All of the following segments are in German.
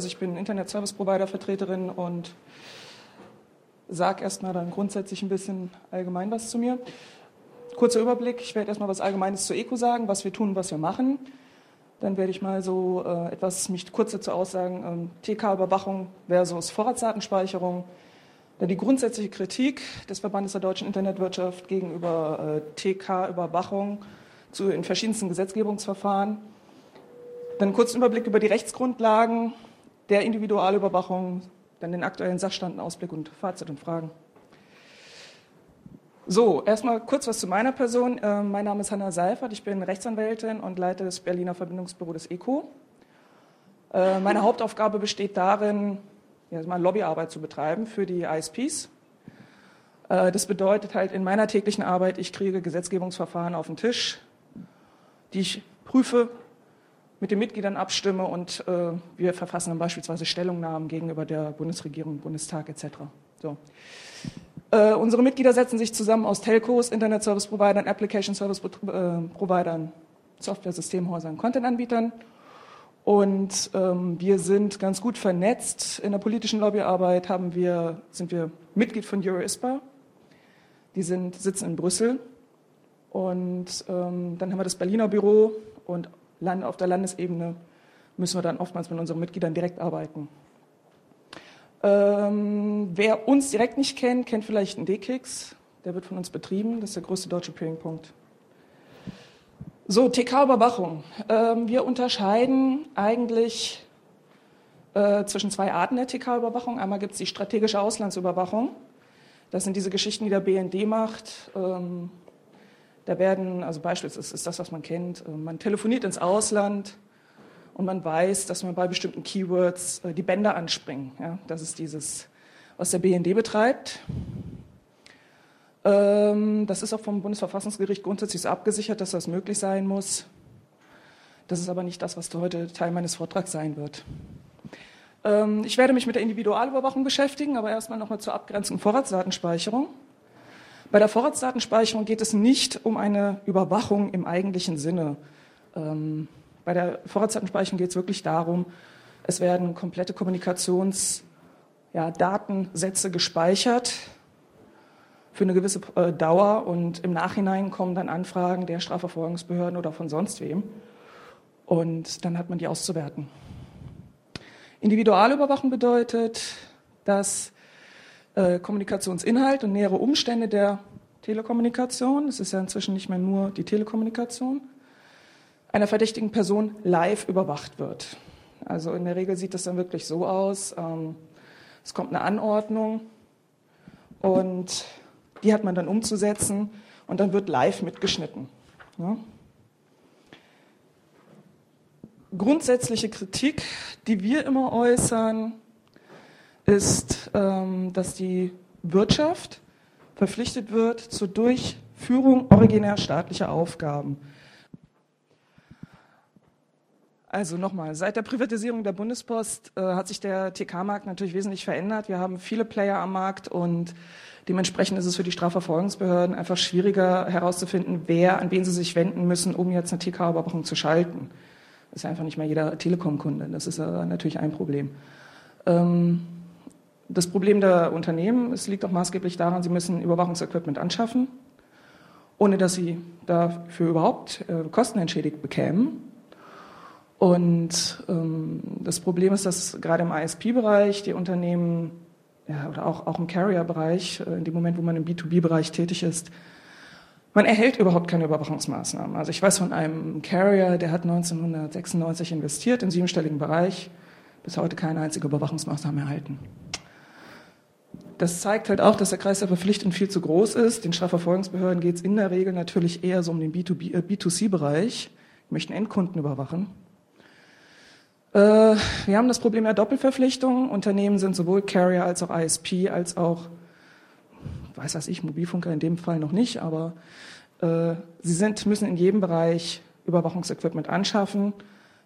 Also ich bin Internet Service Provider Vertreterin und sage erstmal dann grundsätzlich ein bisschen allgemein was zu mir. Kurzer Überblick, ich werde erstmal was Allgemeines zur ECO sagen, was wir tun, was wir machen. Dann werde ich mal so äh, etwas mich kurz dazu aussagen, ähm, TK-Überwachung versus Vorratsdatenspeicherung. Dann die grundsätzliche Kritik des Verbandes der deutschen Internetwirtschaft gegenüber äh, TK-Überwachung in verschiedensten Gesetzgebungsverfahren. Dann einen kurzen Überblick über die Rechtsgrundlagen der Individualüberwachung, dann den aktuellen Sachstand, Ausblick und Fazit und Fragen. So, erstmal kurz was zu meiner Person. Äh, mein Name ist Hanna Seifert, ich bin Rechtsanwältin und leite das Berliner Verbindungsbüro des ECO. Äh, meine Hauptaufgabe besteht darin, Lobbyarbeit zu betreiben für die ISPs. Äh, das bedeutet halt in meiner täglichen Arbeit, ich kriege Gesetzgebungsverfahren auf den Tisch, die ich prüfe, mit den Mitgliedern abstimme und äh, wir verfassen dann beispielsweise Stellungnahmen gegenüber der Bundesregierung, Bundestag etc. So. Äh, unsere Mitglieder setzen sich zusammen aus Telcos, Internet Service Providern, Application Service äh, Providern, Software-Systemhäusern, Content-Anbietern. Und ähm, wir sind ganz gut vernetzt. In der politischen Lobbyarbeit haben wir, sind wir Mitglied von EuroISPA. Die sind, sitzen in Brüssel. Und ähm, dann haben wir das Berliner Büro und Land, auf der Landesebene müssen wir dann oftmals mit unseren Mitgliedern direkt arbeiten. Ähm, wer uns direkt nicht kennt, kennt vielleicht einen D-Kicks. Der wird von uns betrieben. Das ist der größte deutsche Peering-Punkt. So, TK-Überwachung. Ähm, wir unterscheiden eigentlich äh, zwischen zwei Arten der TK-Überwachung. Einmal gibt es die strategische Auslandsüberwachung. Das sind diese Geschichten, die der BND macht. Ähm, da werden, also beispielsweise ist das, was man kennt, äh, man telefoniert ins Ausland, und man weiß, dass man bei bestimmten Keywords äh, die Bänder anspringen. Ja, das ist dieses, was der BND betreibt. Ähm, das ist auch vom Bundesverfassungsgericht grundsätzlich abgesichert, dass das möglich sein muss. Das ist aber nicht das, was heute Teil meines Vortrags sein wird. Ähm, ich werde mich mit der Individualüberwachung beschäftigen, aber erstmal nochmal zur Abgrenzung Vorratsdatenspeicherung. Bei der Vorratsdatenspeicherung geht es nicht um eine Überwachung im eigentlichen Sinne. Ähm, bei der Vorratsdatenspeicherung geht es wirklich darum, es werden komplette Kommunikationsdatensätze ja, gespeichert für eine gewisse äh, Dauer und im Nachhinein kommen dann Anfragen der Strafverfolgungsbehörden oder von sonst wem und dann hat man die auszuwerten. Individualüberwachung bedeutet, dass äh, Kommunikationsinhalt und nähere Umstände der Telekommunikation, es ist ja inzwischen nicht mehr nur die Telekommunikation, einer verdächtigen Person live überwacht wird. Also in der Regel sieht das dann wirklich so aus, ähm, es kommt eine Anordnung und die hat man dann umzusetzen und dann wird live mitgeschnitten. Ja. Grundsätzliche Kritik, die wir immer äußern, ist, ähm, dass die Wirtschaft verpflichtet wird zur Durchführung originär staatlicher Aufgaben. Also nochmal, seit der Privatisierung der Bundespost äh, hat sich der TK-Markt natürlich wesentlich verändert. Wir haben viele Player am Markt und dementsprechend ist es für die Strafverfolgungsbehörden einfach schwieriger herauszufinden, wer, an wen sie sich wenden müssen, um jetzt eine TK-Überwachung zu schalten. Das ist einfach nicht mehr jeder Telekom-Kunde. Das ist äh, natürlich ein Problem. Ähm, das Problem der Unternehmen, es liegt auch maßgeblich daran, sie müssen Überwachungsequipment anschaffen, ohne dass sie dafür überhaupt äh, Kosten entschädigt bekämen. Und ähm, das Problem ist, dass gerade im ISP-Bereich die Unternehmen ja, oder auch, auch im Carrier-Bereich, äh, in dem Moment, wo man im B2B-Bereich tätig ist, man erhält überhaupt keine Überwachungsmaßnahmen. Also ich weiß von einem Carrier, der hat 1996 investiert im siebenstelligen Bereich, bis heute keine einzige Überwachungsmaßnahme erhalten. Das zeigt halt auch, dass der Kreis der Verpflichtung viel zu groß ist. Den Strafverfolgungsbehörden geht es in der Regel natürlich eher so um den B2B, äh, B2C-Bereich, möchten Endkunden überwachen. Äh, wir haben das Problem der Doppelverpflichtung. Unternehmen sind sowohl Carrier als auch ISP als auch, weiß was ich, Mobilfunker in dem Fall noch nicht, aber äh, sie sind, müssen in jedem Bereich Überwachungsequipment anschaffen.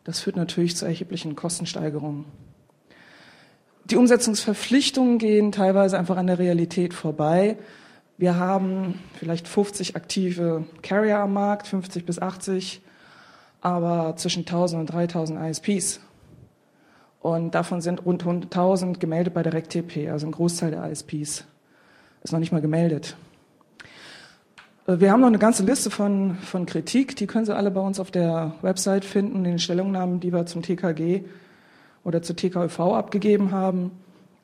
Das führt natürlich zu erheblichen Kostensteigerungen. Die Umsetzungsverpflichtungen gehen teilweise einfach an der Realität vorbei. Wir haben vielleicht 50 aktive Carrier am Markt, 50 bis 80, aber zwischen 1000 und 3000 ISPs. Und davon sind rund 1000 gemeldet bei der RecTP, also ein Großteil der ISPs ist noch nicht mal gemeldet. Äh, wir haben noch eine ganze Liste von, von Kritik, die können Sie alle bei uns auf der Website finden, in den Stellungnahmen, die wir zum TKG oder zur TKÖV abgegeben haben.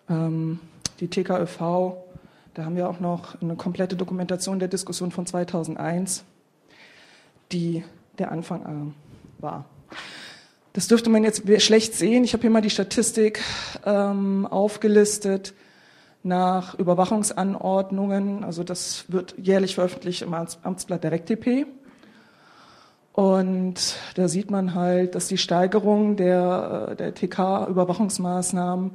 Ähm, die TKÖV, da haben wir auch noch eine komplette Dokumentation der Diskussion von 2001, die der Anfang äh, war. Das dürfte man jetzt schlecht sehen. Ich habe hier mal die Statistik ähm, aufgelistet nach Überwachungsanordnungen. Also das wird jährlich veröffentlicht im Amtsblatt der RecTP. Und da sieht man halt, dass die Steigerung der, äh, der TK-Überwachungsmaßnahmen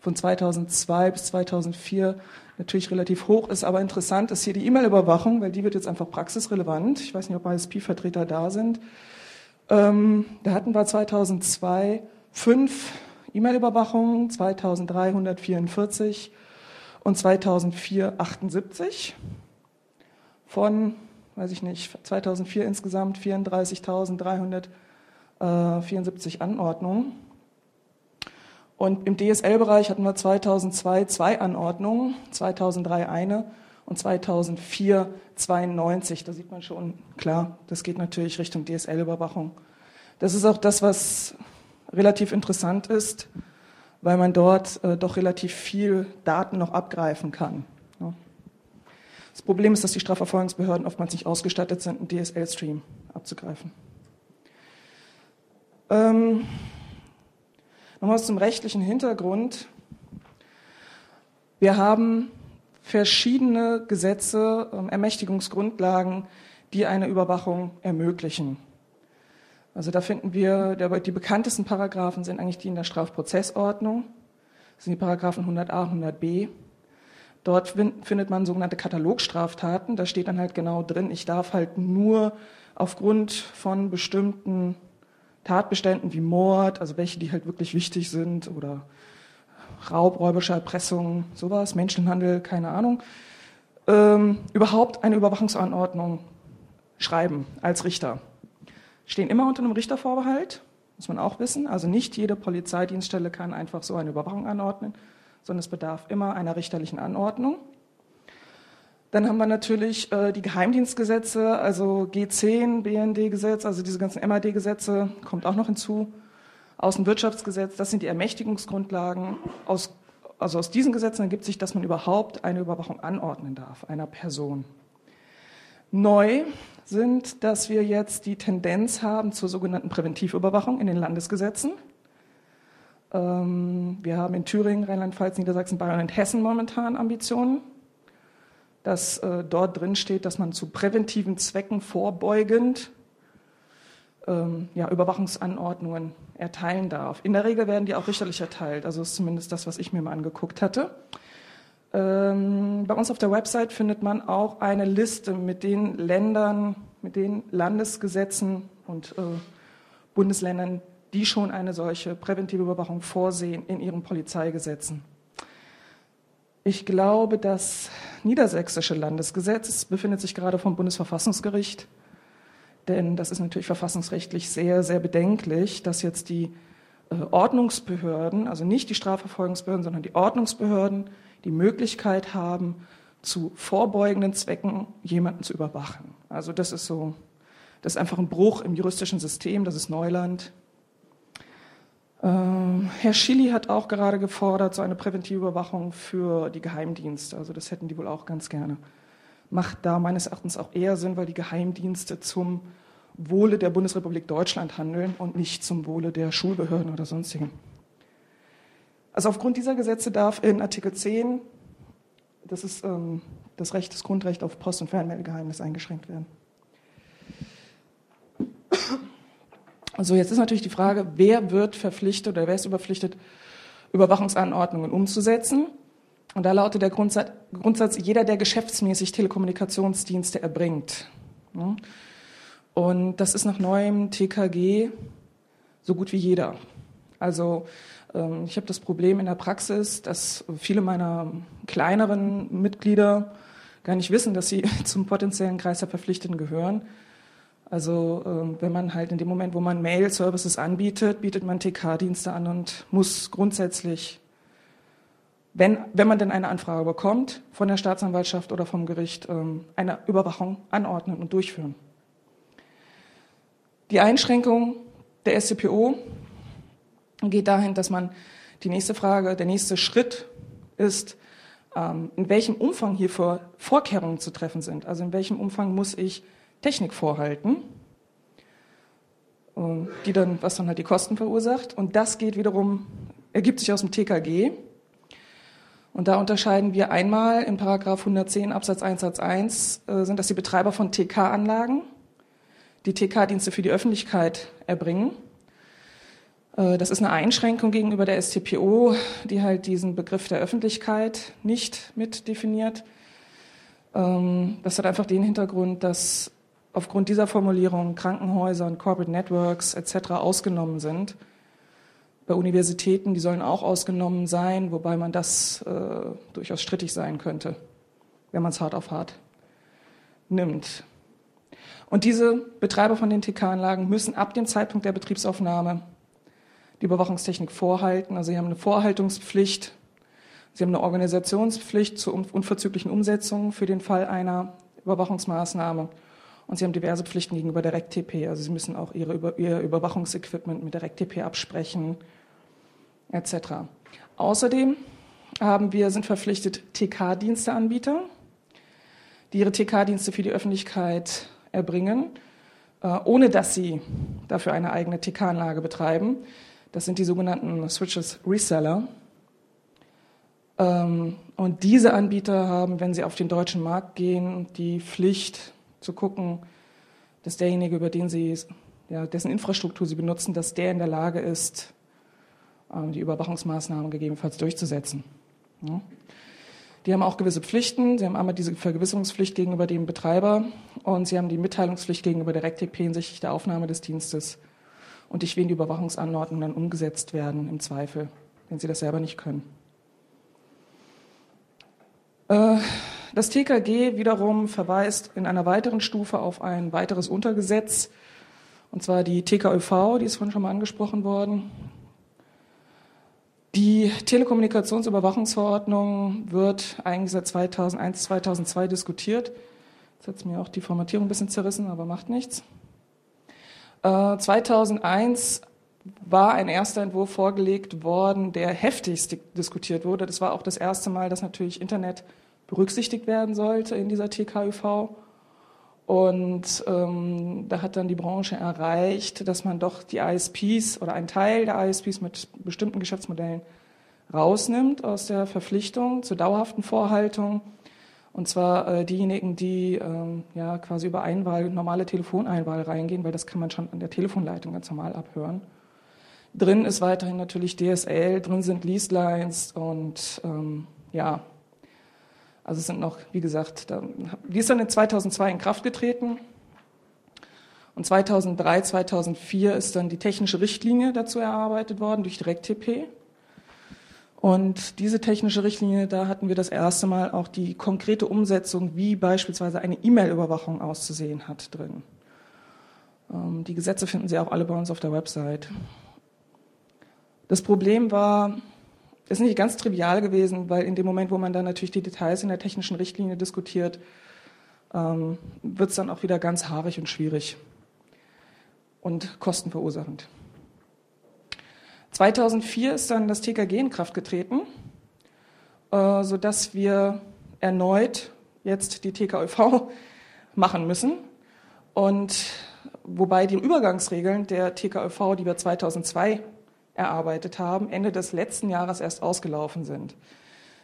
von 2002 bis 2004 natürlich relativ hoch ist. Aber interessant ist hier die E-Mail-Überwachung, weil die wird jetzt einfach praxisrelevant. Ich weiß nicht, ob ISP-Vertreter da sind. Ähm, da hatten wir 2002 fünf E-Mail-Überwachungen, 2344 und 2004 78 von, weiß ich nicht, 2004 insgesamt 34.374 Anordnungen. Und im DSL-Bereich hatten wir 2002 zwei Anordnungen, 2003 eine und 2004 92. Da sieht man schon, klar, das geht natürlich Richtung DSL-Überwachung. Das ist auch das, was relativ interessant ist, weil man dort äh, doch relativ viel Daten noch abgreifen kann. Das Problem ist, dass die Strafverfolgungsbehörden oftmals nicht ausgestattet sind, einen DSL-Stream abzugreifen. Ähm, Nochmal zum rechtlichen Hintergrund. Wir haben verschiedene Gesetze, ähm, Ermächtigungsgrundlagen, die eine Überwachung ermöglichen. Also da finden wir, die bekanntesten Paragraphen sind eigentlich die in der Strafprozessordnung. Das sind die Paragraphen 100a, 100b. Dort findet man sogenannte Katalogstraftaten. Da steht dann halt genau drin, ich darf halt nur aufgrund von bestimmten Tatbeständen wie Mord, also welche, die halt wirklich wichtig sind, oder Raub, räubische Erpressung, sowas, Menschenhandel, keine Ahnung, ähm, überhaupt eine Überwachungsanordnung schreiben als Richter. Stehen immer unter einem Richtervorbehalt, muss man auch wissen. Also nicht jede Polizeidienststelle kann einfach so eine Überwachung anordnen, sondern es bedarf immer einer richterlichen Anordnung. Dann haben wir natürlich äh, die Geheimdienstgesetze, also G10, BND-Gesetz, also diese ganzen MAD-Gesetze, kommt auch noch hinzu. Außenwirtschaftsgesetz, das sind die Ermächtigungsgrundlagen. Aus, also aus diesen Gesetzen ergibt sich, dass man überhaupt eine Überwachung anordnen darf, einer Person. Neu sind, dass wir jetzt die Tendenz haben zur sogenannten Präventivüberwachung in den Landesgesetzen. Ähm, wir haben in Thüringen, Rheinland-Pfalz, Niedersachsen, Bayern und Hessen momentan Ambitionen dass äh, dort drin steht, dass man zu präventiven Zwecken vorbeugend ähm, ja, Überwachungsanordnungen erteilen darf. In der Regel werden die auch richterlich erteilt, also ist zumindest das, was ich mir mal angeguckt hatte. Ähm, bei uns auf der Website findet man auch eine Liste mit den Ländern, mit den Landesgesetzen und äh, Bundesländern, die schon eine solche präventive Überwachung vorsehen in ihren Polizeigesetzen. Ich glaube, das niedersächsische Landesgesetz befindet sich gerade vom Bundesverfassungsgericht, denn das ist natürlich verfassungsrechtlich sehr, sehr bedenklich, dass jetzt die äh, Ordnungsbehörden, also nicht die Strafverfolgungsbehörden, sondern die Ordnungsbehörden, die Möglichkeit haben, zu vorbeugenden Zwecken jemanden zu überwachen. Also das ist so, das ist einfach ein Bruch im juristischen System, das ist Neuland. Ähm, Herr Schilly hat auch gerade gefordert, so eine präventive Überwachung für die Geheimdienste. Also das hätten die wohl auch ganz gerne. Macht da meines Erachtens auch eher Sinn, weil die Geheimdienste zum Wohle der Bundesrepublik Deutschland handeln und nicht zum Wohle der Schulbehörden oder sonstigen. Also aufgrund dieser Gesetze darf in Artikel 10, das ist ähm, das Recht, das Grundrecht auf Post- und Fernmeldegeheimnis eingeschränkt werden. Also jetzt ist natürlich die Frage, wer wird verpflichtet oder wer ist überpflichtet, Überwachungsanordnungen umzusetzen? Und da lautet der Grundsatz, Grundsatz jeder, der geschäftsmäßig Telekommunikationsdienste erbringt. Und das ist nach neuem TKG so gut wie jeder. Also ähm, ich habe das Problem in der Praxis, dass viele meiner kleineren Mitglieder gar nicht wissen, dass sie zum potenziellen Kreis der Verpflichteten gehören Also äh, wenn man halt in dem Moment, wo man Mail-Services anbietet, bietet man TK-Dienste an und muss grundsätzlich, wenn, wenn man denn eine Anfrage bekommt, von der Staatsanwaltschaft oder vom Gericht ähm, eine Überwachung anordnen und durchführen. Die Einschränkung der SCPO geht dahin, dass man die nächste Frage, der nächste Schritt ist, ähm, in welchem Umfang hier Vorkehrungen zu treffen sind. Also in welchem Umfang muss ich Technik vorhalten, ähm, die dann, was dann halt die Kosten verursacht. Und das geht wiederum, ergibt sich aus dem TKG. Und da unterscheiden wir einmal in Paragraph 110 Absatz 1 Satz 1 äh, sind das die Betreiber von TK-Anlagen, die TK-Dienste für die Öffentlichkeit erbringen. Äh, das ist eine Einschränkung gegenüber der STPO, die halt diesen Begriff der Öffentlichkeit nicht mit definiert. Ähm, das hat einfach den Hintergrund, dass aufgrund dieser Formulierung Krankenhäuser und Corporate Networks etc. ausgenommen sind. Bei Universitäten, die sollen auch ausgenommen sein, wobei man das äh, durchaus strittig sein könnte, wenn man es hart auf hart nimmt. Und diese Betreiber von den TK-Anlagen müssen ab dem Zeitpunkt der Betriebsaufnahme die Überwachungstechnik vorhalten. Also sie haben eine Vorhaltungspflicht, sie haben eine Organisationspflicht zur unverzüglichen Umsetzung für den Fall einer Überwachungsmaßnahme und sie haben diverse Pflichten gegenüber der RECTP. Also sie müssen auch ihre, ihr Überwachungsequipment mit der RECTP absprechen, etc. Außerdem haben wir, sind verpflichtet TK-Diensteanbieter, die ihre TK-Dienste für die Öffentlichkeit erbringen, äh, ohne dass sie dafür eine eigene TK-Anlage betreiben. Das sind die sogenannten Switches Reseller. Ähm, und diese Anbieter haben, wenn sie auf den deutschen Markt gehen, die Pflicht, zu gucken, dass derjenige, über den sie, ja, dessen Infrastruktur sie benutzen, dass der in der Lage ist, ähm, die Überwachungsmaßnahmen gegebenenfalls durchzusetzen. Ja. Die haben auch gewisse Pflichten. Sie haben einmal diese Vergewisserungspflicht gegenüber dem Betreiber und sie haben die Mitteilungspflicht gegenüber der RecTP hinsichtlich der Aufnahme des Dienstes und durch wen die Überwachungsanordnungen dann umgesetzt werden, im Zweifel, wenn sie das selber nicht können. Äh, das TKG wiederum verweist in einer weiteren Stufe auf ein weiteres Untergesetz, und zwar die TKÖV, die ist vorhin schon mal angesprochen worden. Die Telekommunikationsüberwachungsverordnung wird eigentlich seit 2001, 2002 diskutiert. Jetzt hat es mir auch die Formatierung ein bisschen zerrissen, aber macht nichts. Äh, 2001 war ein erster Entwurf vorgelegt worden, der heftigst diskutiert wurde. Das war auch das erste Mal, dass natürlich Internet berücksichtigt werden sollte in dieser TKÜV. Und ähm, da hat dann die Branche erreicht, dass man doch die ISPs oder einen Teil der ISPs mit bestimmten Geschäftsmodellen rausnimmt aus der Verpflichtung zur dauerhaften Vorhaltung. Und zwar äh, diejenigen, die ähm, ja quasi über Einwahl, normale Telefoneinwahl reingehen, weil das kann man schon an der Telefonleitung ganz normal abhören. Drin ist weiterhin natürlich DSL, drin sind Leaselines und ähm, ja, also es sind noch, wie gesagt, die ist dann in 2002 in Kraft getreten. Und 2003, 2004 ist dann die technische Richtlinie dazu erarbeitet worden durch DirectTP. Und diese technische Richtlinie, da hatten wir das erste Mal auch die konkrete Umsetzung, wie beispielsweise eine E-Mail-Überwachung auszusehen hat, drin. Ähm, die Gesetze finden Sie auch alle bei uns auf der Website. Das Problem war, ist nicht ganz trivial gewesen, weil in dem Moment, wo man dann natürlich die Details in der technischen Richtlinie diskutiert, ähm, wird es dann auch wieder ganz haarig und schwierig und kostenverursachend. 2004 ist dann das TKG in Kraft getreten, äh, sodass wir erneut jetzt die TKÖV machen müssen. Und wobei die Übergangsregeln der TKÖV, die wir 2002 erarbeitet haben, Ende des letzten Jahres erst ausgelaufen sind.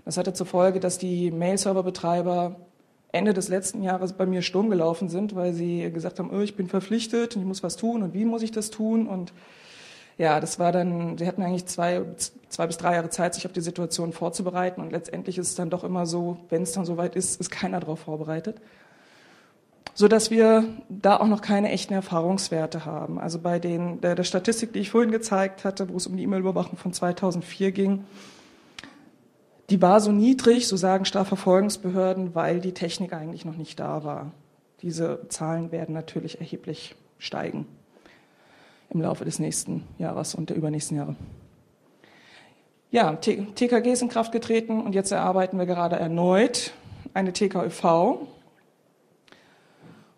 Das hatte zur Folge, dass die Mail-Server-Betreiber Ende des letzten Jahres bei mir Sturm gelaufen sind, weil sie gesagt haben, oh, ich bin verpflichtet und ich muss was tun und wie muss ich das tun? Und ja, das war dann, sie hatten eigentlich zwei, zwei bis drei Jahre Zeit, sich auf die Situation vorzubereiten und letztendlich ist es dann doch immer so, wenn es dann soweit ist, ist keiner darauf vorbereitet so dass wir da auch noch keine echten Erfahrungswerte haben. Also bei den, der, der Statistik, die ich vorhin gezeigt hatte, wo es um die E-Mail-Überwachung von 2004 ging, die war so niedrig, so sagen Strafverfolgungsbehörden, weil die Technik eigentlich noch nicht da war. diese Zahlen werden natürlich erheblich steigen im Laufe des nächsten Jahres und der übernächsten Jahre. Ja, TKG ist in Kraft getreten und jetzt erarbeiten wir gerade erneut eine TKÖV.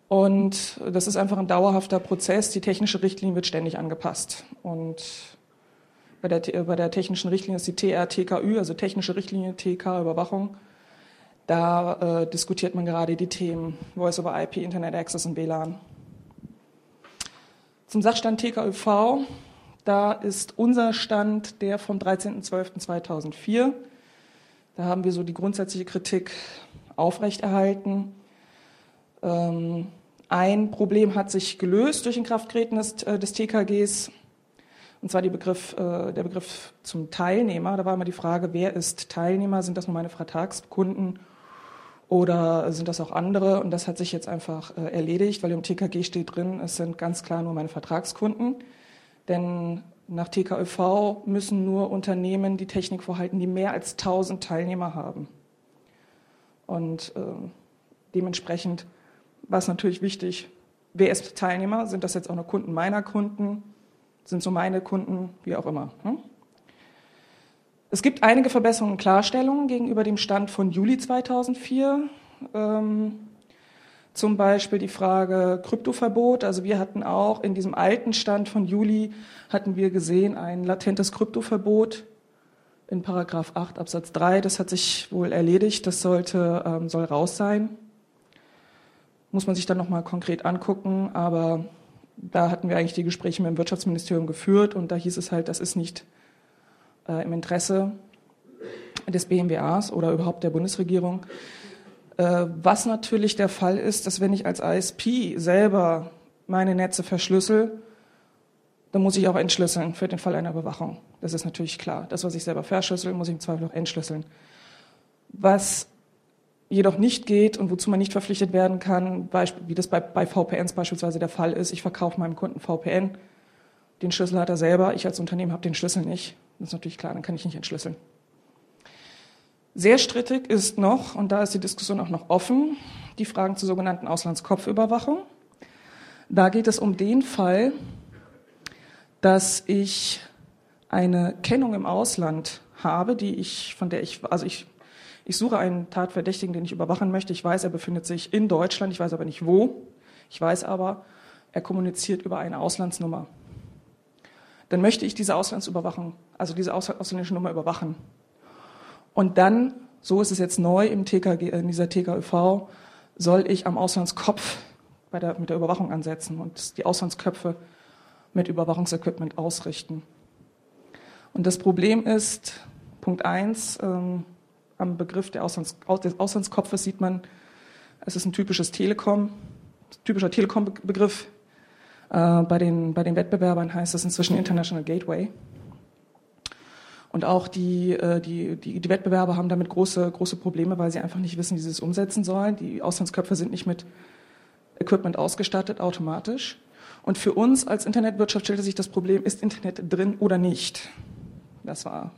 Und das ist einfach ein dauerhafter Prozess. Die technische Richtlinie wird ständig angepasst. Und bei der, bei der technischen Richtlinie ist die TRTKÜ, also technische Richtlinie TK Überwachung. Da äh, diskutiert man gerade die Themen Voice over IP, Internet Access und WLAN. Zum Sachstand TKÜV, da ist unser Stand der vom 13.12.2004. Da haben wir so die grundsätzliche Kritik aufrechterhalten. Ähm, ein Problem hat sich gelöst durch den Krafttreten des, äh, des TKGs, und zwar Begriff, äh, der Begriff zum Teilnehmer. Da war immer die Frage, wer ist Teilnehmer? Sind das nur meine Vertragskunden oder sind das auch andere? Und das hat sich jetzt einfach äh, erledigt, weil im TKG steht drin, es sind ganz klar nur meine Vertragskunden. Denn nach TKÖV müssen nur Unternehmen die Technik vorhalten, die mehr als 1000 Teilnehmer haben. Und äh, dementsprechend war es natürlich wichtig, wer ist Teilnehmer? Sind das jetzt auch nur Kunden meiner Kunden? Sind so meine Kunden? Wie auch immer. Hm? Es gibt einige Verbesserungen und Klarstellungen gegenüber dem Stand von Juli 2004. Ähm, zum Beispiel die Frage Kryptoverbot. Also wir hatten auch in diesem alten Stand von Juli hatten wir gesehen ein latentes Kryptoverbot in Paragraph 8 Absatz 3. Das hat sich wohl erledigt. Das sollte, ähm, soll raus sein muss man sich dann nochmal konkret angucken. Aber da hatten wir eigentlich die Gespräche mit dem Wirtschaftsministerium geführt und da hieß es halt, das ist nicht äh, im Interesse des BMWAs oder überhaupt der Bundesregierung. Äh, was natürlich der Fall ist, dass wenn ich als ISP selber meine Netze verschlüssel, dann muss ich auch entschlüsseln für den Fall einer Überwachung. Das ist natürlich klar. Das, was ich selber verschlüssel, muss ich im Zweifel auch entschlüsseln. Was jedoch nicht geht und wozu man nicht verpflichtet werden kann, wie das bei, bei VPNs beispielsweise der Fall ist. Ich verkaufe meinem Kunden VPN, den Schlüssel hat er selber, ich als Unternehmen habe den Schlüssel nicht. Das ist natürlich klar, dann kann ich nicht entschlüsseln. Sehr strittig ist noch, und da ist die Diskussion auch noch offen, die Fragen zur sogenannten Auslandskopfüberwachung. Da geht es um den Fall, dass ich eine Kennung im Ausland habe, die ich, von der ich, also ich ich suche einen Tatverdächtigen, den ich überwachen möchte. Ich weiß, er befindet sich in Deutschland, ich weiß aber nicht wo. Ich weiß aber, er kommuniziert über eine Auslandsnummer. Dann möchte ich diese Auslandsüberwachung, also diese ausländische Nummer überwachen. Und dann, so ist es jetzt neu im TKG, in dieser TKÜV, soll ich am Auslandskopf bei der, mit der Überwachung ansetzen und die Auslandsköpfe mit Überwachungsequipment ausrichten. Und das Problem ist, Punkt eins, ähm, am Begriff Auslands, des Auslandskopfes sieht man, es ist ein typisches Telekom, typischer Telekom-Begriff. Äh, bei, den, bei den Wettbewerbern heißt es inzwischen International Gateway. Und auch die, äh, die, die, die Wettbewerber haben damit große, große Probleme, weil sie einfach nicht wissen, wie sie es umsetzen sollen. Die Auslandsköpfe sind nicht mit Equipment ausgestattet, automatisch. Und für uns als Internetwirtschaft stellte sich das Problem, ist Internet drin oder nicht? Das war,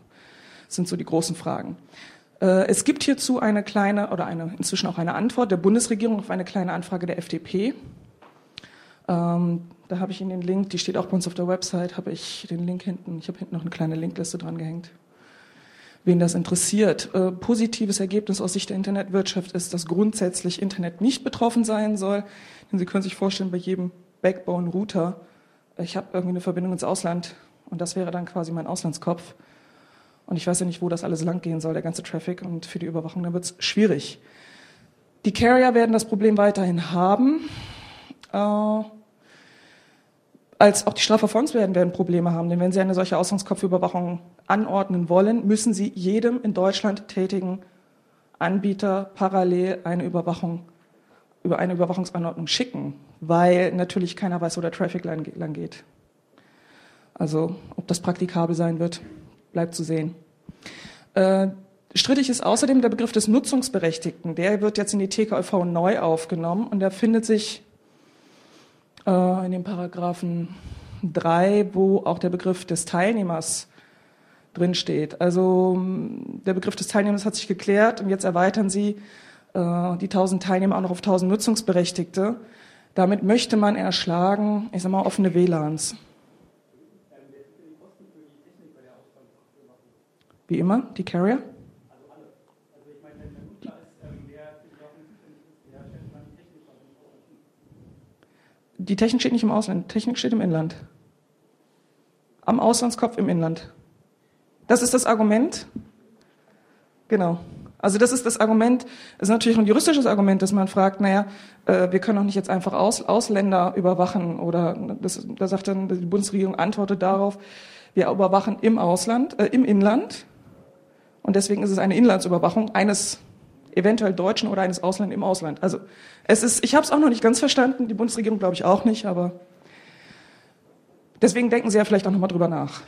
sind so die großen Fragen. Äh, es gibt hierzu eine kleine oder eine, inzwischen auch eine Antwort der Bundesregierung auf eine kleine Anfrage der FDP. Ähm, da habe ich Ihnen den Link, die steht auch bei uns auf der Website, habe ich den Link hinten, ich habe hinten noch eine kleine Linkliste dran gehängt. Wen das interessiert. Äh, positives Ergebnis aus Sicht der Internetwirtschaft ist, dass grundsätzlich Internet nicht betroffen sein soll. Denn Sie können sich vorstellen, bei jedem Backbone-Router, ich habe irgendwie eine Verbindung ins Ausland und das wäre dann quasi mein Auslandskopf und ich weiß ja nicht, wo das alles lang gehen soll, der ganze Traffic. Und für die Überwachung, dann wird es schwierig. Die Carrier werden das Problem weiterhin haben. Äh, als auch die Strafverfolgungsbehörden werden Probleme haben. Denn wenn sie eine solche Ausgangskopfüberwachung anordnen wollen, müssen sie jedem in Deutschland tätigen Anbieter parallel eine Überwachung über eine Überwachungsanordnung schicken, weil natürlich keiner weiß, wo der Traffic lang geht. Also ob das praktikabel sein wird bleibt zu sehen. Äh, strittig ist außerdem der Begriff des Nutzungsberechtigten. Der wird jetzt in die TKV neu aufgenommen und der findet sich äh, in dem Paragraphen 3, wo auch der Begriff des Teilnehmers drinsteht. Also der Begriff des Teilnehmers hat sich geklärt und jetzt erweitern Sie äh, die 1000 Teilnehmer auch noch auf 1000 Nutzungsberechtigte. Damit möchte man erschlagen, ich sag mal, offene WLANs. Wie immer, die Carrier? Die Technik steht nicht im Ausland, die Technik steht im Inland. Am Auslandskopf im Inland. Das ist das Argument. Genau. Also das ist das Argument, das ist natürlich ein juristisches Argument, dass man fragt, naja, äh, wir können doch nicht jetzt einfach Aus, Ausländer überwachen oder das, da sagt dann die Bundesregierung antwortet darauf, wir überwachen im Ausland, äh, im Inland und deswegen ist es eine Inlandsüberwachung eines eventuell Deutschen oder eines Ausländers im Ausland. Also es ist, ich habe es auch noch nicht ganz verstanden, die Bundesregierung glaube ich auch nicht, aber deswegen denken Sie ja vielleicht auch nochmal drüber nach.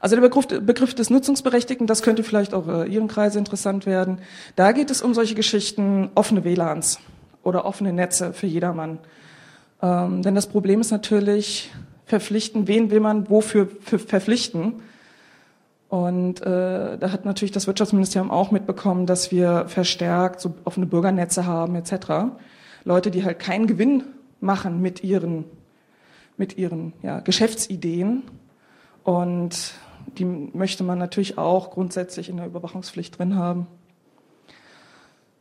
Also der Begriff, Begriff, des Nutzungsberechtigten, das könnte vielleicht auch äh, Ihren Kreise interessant werden. Da geht es um solche Geschichten, offene WLANs oder offene Netze für jedermann. Ähm, denn das Problem ist natürlich, verpflichten, wen will man wofür verpflichten? Und äh, da hat natürlich das Wirtschaftsministerium auch mitbekommen, dass wir verstärkt so offene Bürgernetze haben etc. Leute, die halt keinen Gewinn machen mit ihren mit ihren ja, Geschäftsideen und die möchte man natürlich auch grundsätzlich in der Überwachungspflicht drin haben.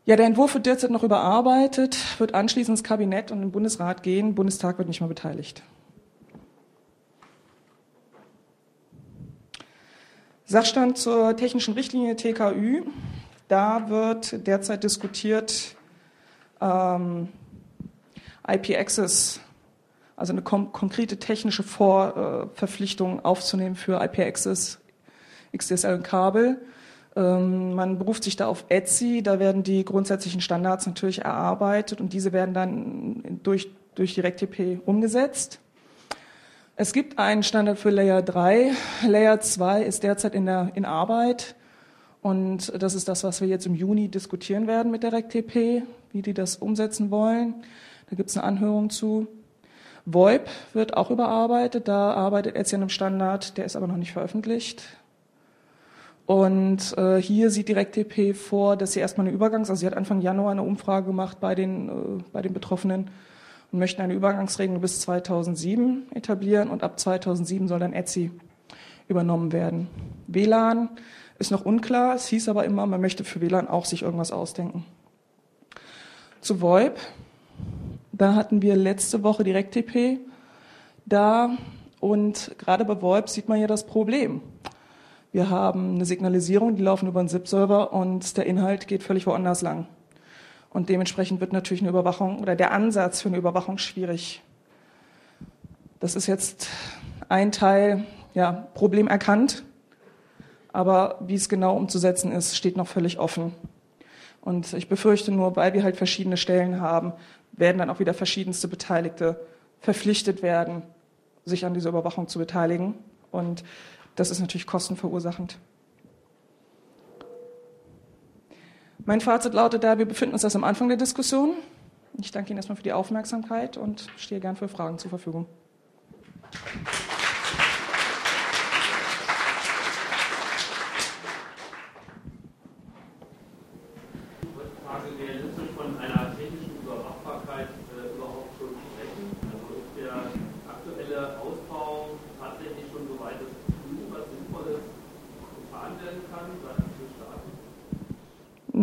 Ja, der Entwurf wird derzeit noch überarbeitet, wird anschließend ins Kabinett und im Bundesrat gehen. Bundestag wird nicht mehr beteiligt. Sachstand zur technischen Richtlinie TKÜ. Da wird derzeit diskutiert ähm, IP-Access also eine konkrete technische Vorverpflichtung aufzunehmen für IP-Access, XDSL und Kabel. Ähm, man beruft sich da auf ETSI, da werden die grundsätzlichen Standards natürlich erarbeitet und diese werden dann durch, durch DirectTP umgesetzt. Es gibt einen Standard für Layer 3. Layer 2 ist derzeit in, der, in Arbeit. Und das ist das, was wir jetzt im Juni diskutieren werden mit DirectTP, wie die das umsetzen wollen. Da gibt es eine Anhörung zu. VoIP wird auch überarbeitet. Da arbeitet Etsy an einem Standard, der ist aber noch nicht veröffentlicht. Und äh, hier sieht DirectTP vor, dass sie erstmal eine Übergangs-, also sie hat Anfang Januar eine Umfrage gemacht bei den, äh, bei den Betroffenen und möchten eine Übergangsregelung bis 2007 etablieren und ab 2007 soll dann Etsy übernommen werden. WLAN ist noch unklar, es hieß aber immer, man möchte für WLAN auch sich irgendwas ausdenken. Zu VoIP da hatten wir letzte Woche DirectTP da und gerade bei VoIP sieht man ja das Problem. Wir haben eine Signalisierung, die laufen über einen ZIP-Server und der Inhalt geht völlig woanders lang. Und dementsprechend wird natürlich eine Überwachung oder der Ansatz für eine Überwachung schwierig. Das ist jetzt ein Teil, ja, Problem erkannt. Aber wie es genau umzusetzen ist, steht noch völlig offen. Und ich befürchte nur, weil wir halt verschiedene Stellen haben, werden dann auch wieder verschiedenste Beteiligte verpflichtet werden, sich an dieser Überwachung zu beteiligen. Und das ist natürlich kostenverursachend. Mein Fazit lautet da, wir befinden uns erst am Anfang der Diskussion. Ich danke Ihnen erstmal für die Aufmerksamkeit und stehe gern für Fragen zur Verfügung.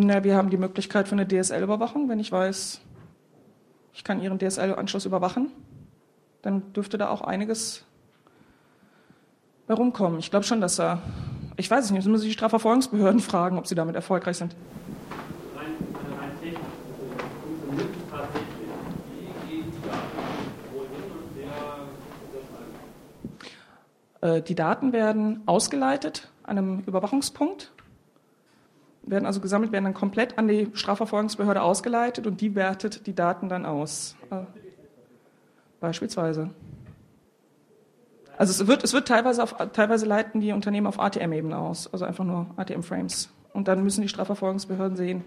Na, wir haben die Möglichkeit für eine DSL-Überwachung. Wenn ich weiß, ich kann Ihren DSL-Anschluss überwachen, dann dürfte da auch einiges herumkommen. Ich glaube schon, dass da, ich weiß es nicht, das müssen Sie die Strafverfolgungsbehörden fragen, ob sie damit erfolgreich sind. Äh, die Daten werden ausgeleitet an einem Überwachungspunkt werden also gesammelt, werden dann komplett an die Strafverfolgungsbehörde ausgeleitet und die wertet die Daten dann aus. Äh, beispielsweise. Also es wird, es wird teilweise, auf, teilweise leiten die Unternehmen auf ATM-Ebene aus, also einfach nur ATM-Frames. Und dann müssen die Strafverfolgungsbehörden sehen,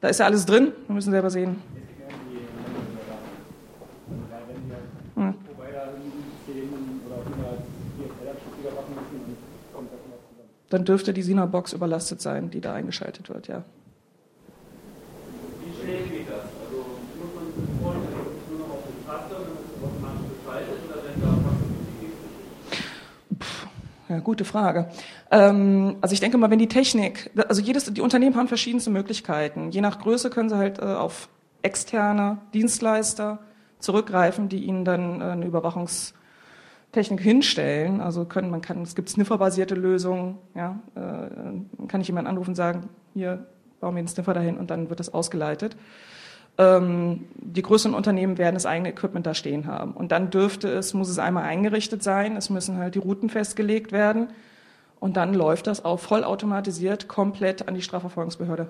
da ist ja alles drin, wir müssen selber sehen. dann dürfte die Sina-Box überlastet sein, die da eingeschaltet wird, ja. Wie schnell geht das? Also muss man sich vorstellen, dass nur noch auf den Taste und es automatisch geschaltet oder wenn da was ja, gute Frage. Ähm, also ich denke mal, wenn die Technik, also jedes, die Unternehmen haben verschiedenste Möglichkeiten. Je nach Größe können sie halt äh, auf externe Dienstleister zurückgreifen, die ihnen dann äh, eine Überwachungs- Überwachungstechnik hinstellen. Also können, man kann, es gibt Sniffer-basierte Lösungen. Ja, äh, kann ich jemanden anrufen und sagen, hier bauen wir einen Sniffer dahin und dann wird das ausgeleitet. Ähm, die größeren Unternehmen werden das eigene Equipment da stehen haben. Und dann dürfte es, muss es einmal eingerichtet sein, es müssen halt die Routen festgelegt werden und dann läuft das auch vollautomatisiert komplett an die Strafverfolgungsbehörde.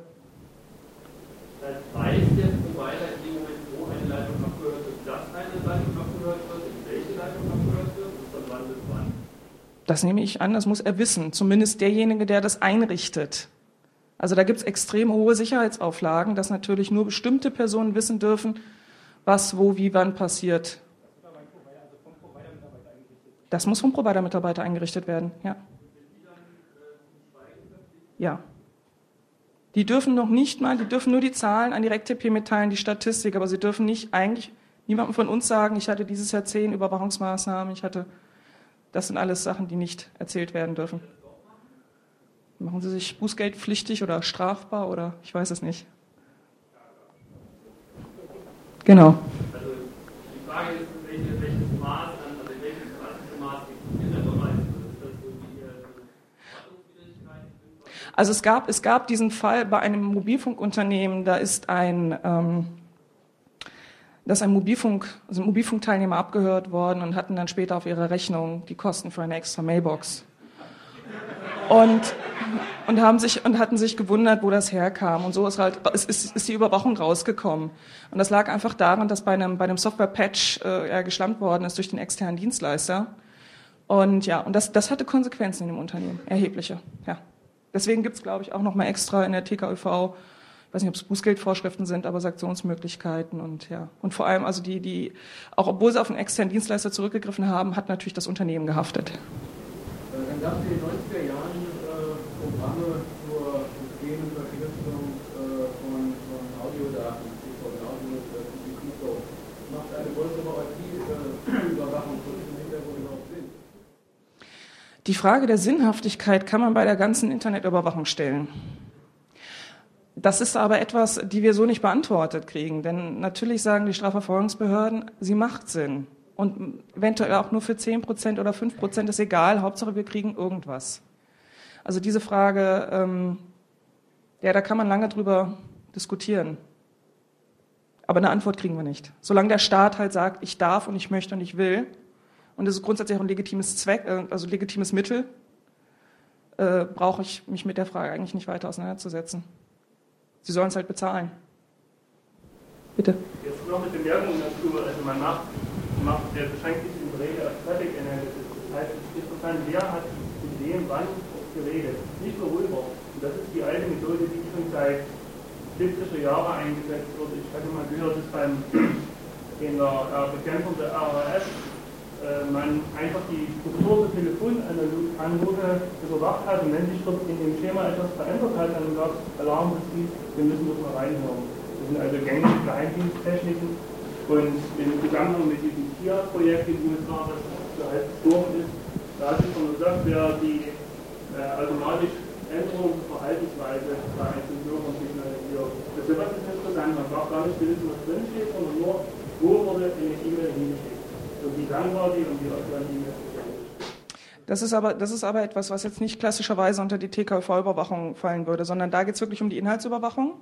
Das weiß der Provider in dem Moment, wo eine Leitung abgehört wird, dass eine Leitung abgehört wird, in welche Leitung abgehört wird und von wann bis wann? Das nehme ich an, das muss er wissen. Zumindest derjenige, der das einrichtet. Also da gibt es extrem hohe Sicherheitsauflagen, dass natürlich nur bestimmte Personen wissen dürfen, was, wo, wie, wann passiert. Das muss vom Provider-Mitarbeiter eingerichtet werden, ja. Ja. Die dürfen noch nicht mal, die dürfen nur die Zahlen an die RecTP mitteilen, die Statistik, aber sie dürfen nicht eigentlich niemandem von uns sagen, ich hatte dieses Jahr zehn Überwachungsmaßnahmen, ich hatte, das sind alles Sachen, die nicht erzählt werden dürfen. Machen Sie sich bußgeldpflichtig oder strafbar oder ich weiß es nicht. Genau. Also also Also es gab, es gab diesen Fall bei einem Mobilfunkunternehmen, da ist ein, ähm, da ist ein Mobilfunk, also ein Mobilfunkteilnehmer abgehört worden und hatten dann später auf ihrer Rechnung die Kosten für eine extra Mailbox. Und und haben sich und hatten sich gewundert, wo das herkam. Und so ist halt ist, ist die Überwachung rausgekommen. Und das lag einfach daran, dass bei einem bei einem Software-Patch äh, geschlampt worden ist durch den externen Dienstleister. Und ja, und das das hatte Konsequenzen in dem Unternehmen, erhebliche. Ja, deswegen gibt's glaube ich auch noch mal extra in der ich weiß nicht, ob es Bußgeldvorschriften sind, aber Sanktionsmöglichkeiten und ja. Und vor allem, also die, die, auch obwohl sie auf einen externen Dienstleister zurückgegriffen haben, hat natürlich das Unternehmen gehaftet. Dann gab es in den 90er Jahren Programme zur Systemverknüpfung äh, von, von Audiodaten, von Audio, Kiko, macht eine größere IP-Überwachung von diesem Hintergrund überhaupt Sinn? Die Frage der Sinnhaftigkeit kann man bei der ganzen Internetüberwachung stellen. Das ist aber etwas, die wir so nicht beantwortet kriegen. Denn natürlich sagen die Strafverfolgungsbehörden, sie macht Sinn. Und eventuell auch nur für 10 Prozent oder 5 Prozent ist egal. Hauptsache, wir kriegen irgendwas. Also diese Frage, ähm, ja, da kann man lange drüber diskutieren. Aber eine Antwort kriegen wir nicht. Solange der Staat halt sagt, ich darf und ich möchte und ich will, und das ist grundsätzlich auch ein legitimes Zweck, äh, also legitimes Mittel, äh, brauche ich mich mit der Frage eigentlich nicht weiter auseinanderzusetzen. Sie sollen es halt bezahlen. Bitte. Jetzt noch mit den Werbungen dazu. Also man macht, macht der Regel auf Traffic Analysis. Das heißt, es ist interessant, wer hat gesehen, wann geredet, nicht worüber. Und das ist die alte Methode, die schon seit 70er Jahren eingesetzt wird. Ich hatte mal gehört, dass beim in der äh, Bekämpfung der RAF man einfach die Struktur der Telefonanrufe überwacht hat und wenn sich dort in dem Schema etwas verändert hat, dann gab es Alarmprinzip, wir müssen das mal reinhören. Das sind also gängige Geheimdiensttechniken und im Zusammenhang mit diesem TIA-Projekt in den USA, das halb gestorben ist, da hat sich von der Software die äh, automatisch Änderungen der Verhaltensweise bei einzelnen Bürgern signalisiert. Das ist was interessant, man braucht gar nicht wissen, was drinsteht, sondern nur, wo wurde eine E-Mail hingeschickt. Und wie lang war die und wie oft war die E-Mail das ist, aber, das ist aber etwas, was jetzt nicht klassischerweise unter die TKV-Überwachung fallen würde, sondern da geht es wirklich um die Inhaltsüberwachung.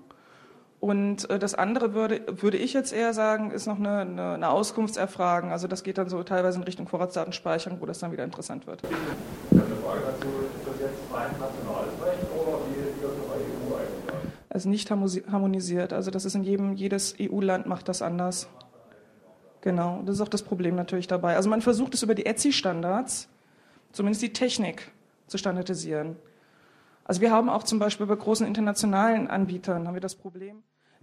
Und äh, das andere würde, würde ich jetzt eher sagen, ist noch eine, eine, eine Auskunftserfragen. Also das geht dann so teilweise in Richtung Vorratsdatenspeicherung, wo das dann wieder interessant wird. Eine Frage dazu, ist das jetzt rein nationales Recht oder wie ist das bei EU eigentlich? Also nicht harmonisiert. Also das ist in jedem, jedes EU-Land macht das anders. Genau, das ist auch das Problem natürlich dabei. Also man versucht es über die ETSI-Standards, zumindest die Technik, zu standardisieren. Also wir haben auch zum Beispiel bei großen internationalen Anbietern haben wir das Problem,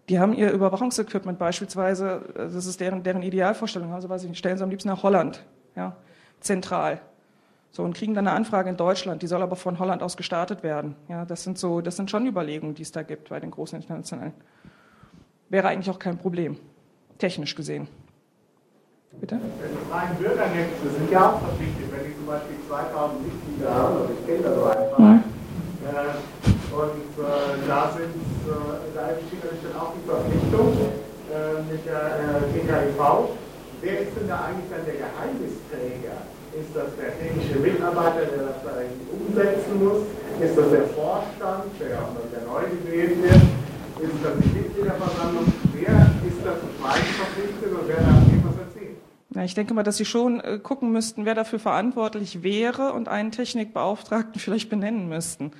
die haben ihr Überwachungsequipment beispielsweise, das ist deren, deren Idealvorstellung, also weiß ich nicht, stellen sie am liebsten nach Holland, ja, zentral. So, und kriegen dann eine Anfrage in Deutschland, die soll aber von Holland aus gestartet werden. Ja, das sind so, das sind schon Überlegungen, die es da gibt bei den großen internationalen. Wäre eigentlich auch kein Problem, technisch gesehen. Bitte? Die freien Bürgernetze sind ja auch verpflichtet, wenn die zum Beispiel 2000 Mitglieder haben, und ich kenne so ein paar. Mhm. Äh, und äh, da, sind, äh, da besteht natürlich dann auch die Verpflichtung äh, mit der GKIV. Wer ist denn da eigentlich dann der Geheimnisträger? Ist das der technische Mitarbeiter, der das da eigentlich umsetzen muss? Ist das der Vorstand, der auch noch wieder neu gewählt wird? Ist das die Mitgliederversammlung? Wer ist das Schweigen verpflichtet und wer darf etwas Ja, ich denke mal, dass Sie schon äh, gucken müssten, wer dafür verantwortlich wäre und einen Technikbeauftragten vielleicht benennen müssten.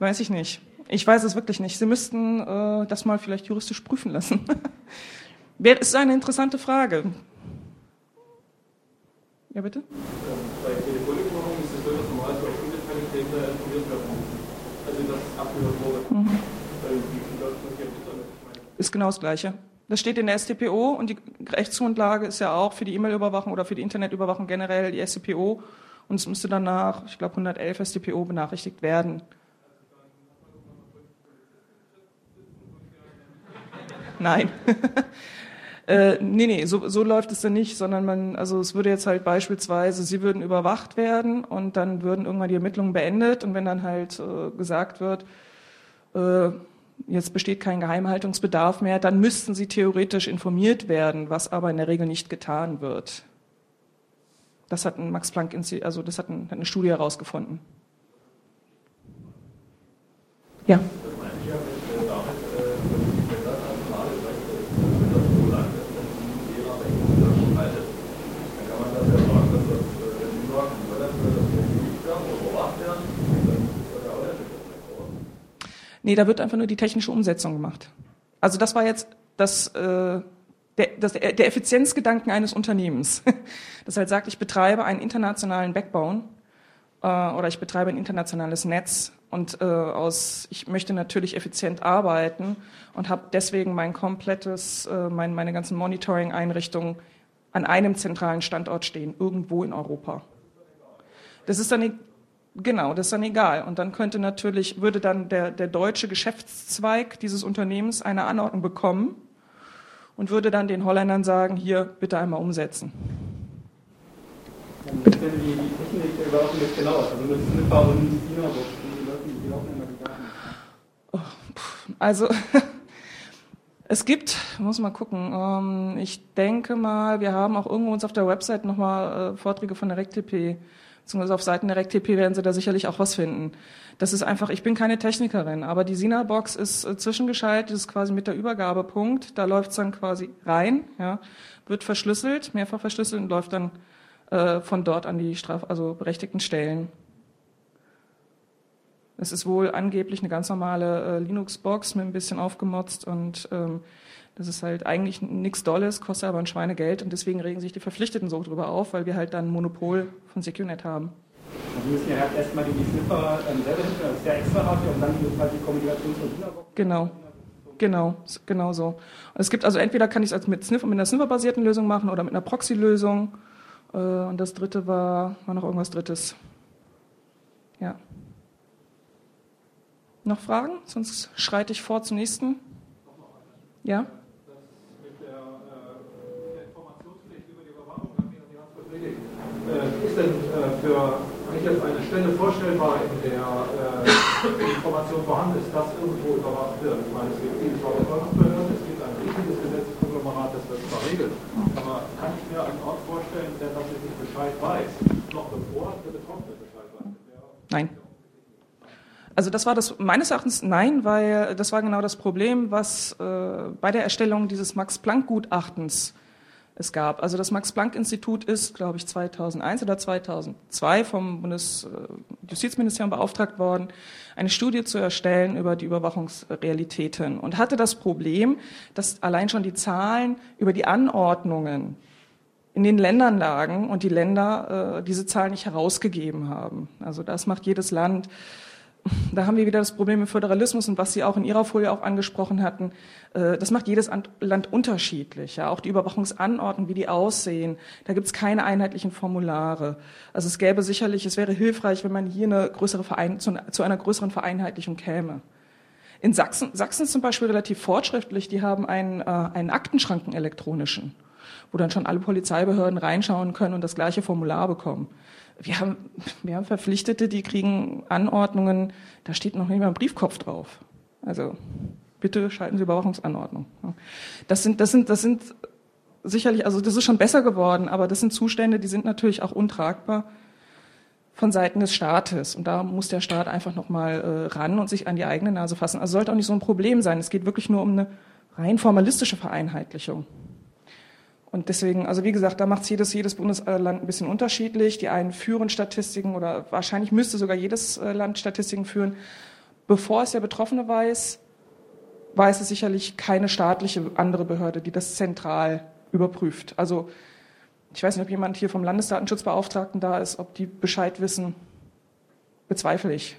Weiß ich nicht. Ich weiß es wirklich nicht. Sie müssten äh, das mal vielleicht juristisch prüfen lassen. Wer ist eine interessante Frage? Ja, bitte? Bei Telefonüberwachung ist es so, dass normalerweise auch Bundesverantwortliche informiert werden. Also das abgehört wurde. Mhm. Ist genau das Gleiche. Das steht in der STPO und die Rechtsgrundlage ist ja auch für die E-Mail-Überwachung oder für die Internetüberwachung generell die STPO und es müsste danach, ich glaube 111 STPO benachrichtigt werden. Nein. äh, nee, nee, so, so läuft es dann nicht, sondern man, also es würde jetzt halt beispielsweise, sie würden überwacht werden und dann würden irgendwann die Ermittlungen beendet und wenn dann halt äh, gesagt wird, äh, jetzt besteht kein Geheimhaltungsbedarf mehr, dann müssten sie theoretisch informiert werden, was aber in der Regel nicht getan wird. Das hat ein Max Planck, also das hat, ein, hat eine Studie herausgefunden. Ja. Nee, da wird einfach nur die technische Umsetzung gemacht. Also das war jetzt das, äh, der, das, der Effizienzgedanken eines Unternehmens. Das halt sagt, ich betreibe einen internationalen Backbone äh, oder ich betreibe ein internationales Netz und äh, aus, ich möchte natürlich effizient arbeiten und habe deswegen mein komplettes, äh, mein, meine ganzen Monitoring-Einrichtungen an einem zentralen Standort stehen, irgendwo in Europa. Das ist dann Genau, das ist dann egal. Und dann könnte natürlich, würde dann der, der deutsche Geschäftszweig dieses Unternehmens eine Anordnung bekommen und würde dann den Holländern sagen, hier bitte einmal umsetzen. Ist denn die, Technik Überwachung jetzt genau? Also mit Snipper und Dynamo, die laufen immer die Daten. Oh, also es gibt, muss mal gucken, ähm, ich denke mal, wir haben auch irgendwo uns auf der Website nochmal äh, Vorträge von der RecTP beziehungsweise auf Seiten der RecTP werden Sie da sicherlich auch was finden. Das ist einfach, ich bin keine Technikerin, aber die SINA-Box ist äh, zwischengeschaltet, ist quasi mit der Übergabepunkt, da läuft es dann quasi rein, ja, wird verschlüsselt, mehrfach verschlüsselt und läuft dann äh, von dort an die Straf also berechtigten Stellen. Es ist wohl angeblich eine ganz normale äh, Linux-Box mit ein bisschen aufgemotzt und ähm, das ist halt eigentlich nichts Dolles, kostet aber ein Schweinegeld und deswegen regen sich die Verpflichteten so drüber auf, weil wir halt dann ein Monopol von SecureNet haben. Also müssen ja halt erstmal die Sniffer ähm, selber hinstellen, das ist ja extra Hardware und dann halt die Kommunikation von Wienerbox. Genau. Genau, genau so. Und es gibt also entweder kann ich es mit Sniffer, mit einer Sniffer-basierten Lösung machen oder mit einer Proxy-Lösung. Äh, und das dritte war, war noch irgendwas drittes. Ja. Noch Fragen? Sonst schreite ich vor zum nächsten. Ja? äh, ist denn äh, für mich jetzt eine Stelle vorstellbar, in der äh, Information vorhanden ist, dass irgendwo überwacht wird? Ich meine, es gibt viele Verwaltungsbehörden, es gibt ein riesiges Gesetzeskonglomerat, das wird zwar regelt, aber kann ich mir einen Ort vorstellen, der tatsächlich Bescheid weiß, noch bevor der Betroffene Bescheid weiß? Nein. Also das war das meines Erachtens nein, weil das war genau das Problem, was äh, bei der Erstellung dieses Max-Planck-Gutachtens es gab. Also das Max-Planck-Institut ist, glaube ich, 2001 oder 2002 vom Bundesjustizministerium beauftragt worden, eine Studie zu erstellen über die Überwachungsrealitäten und hatte das Problem, dass allein schon die Zahlen über die Anordnungen in den Ländern lagen und die Länder äh, diese Zahlen nicht herausgegeben haben. Also das macht jedes Land da haben wir wieder das Problem mit Föderalismus und was Sie auch in Ihrer Folie auch angesprochen hatten. Äh, das macht jedes Land unterschiedlich. Ja, auch die Überwachungsanordnungen, wie die aussehen. Da gibt es keine einheitlichen Formulare. Also es gäbe sicherlich, es wäre hilfreich, wenn man hier eine größere Verein, zu, einer größeren Vereinheitlichung käme. In Sachsen, Sachsen ist zum Beispiel relativ fortschrittlich. Die haben einen, äh, einen Aktenschranken elektronischen, wo dann schon alle Polizeibehörden reinschauen können und das gleiche Formular bekommen. Wir haben, wir haben Verpflichtete, die kriegen Anordnungen, da steht noch nicht mal ein Briefkopf drauf. Also bitte schalten Sie Überwachungsanordnung. Das sind, das sind, das sind sicherlich, also das ist schon besser geworden, aber das sind Zustände, die sind natürlich auch untragbar von Seiten des Staates. Und da muss der Staat einfach nochmal äh, ran und sich an die eigene Nase fassen. Also sollte auch nicht so ein Problem sein. Es geht wirklich nur um eine rein formalistische Vereinheitlichung. Und deswegen, also wie gesagt, da macht jedes, jedes Bundesland ein bisschen unterschiedlich. Die einen führen Statistiken oder wahrscheinlich müsste sogar jedes äh, Land Statistiken führen. Bevor es der Betroffene weiß, weiß es sicherlich keine staatliche andere Behörde, die das zentral überprüft. Also ich weiß nicht, ob jemand hier vom Landesdatenschutzbeauftragten da ist, ob die Bescheid wissen, bezweifle ich.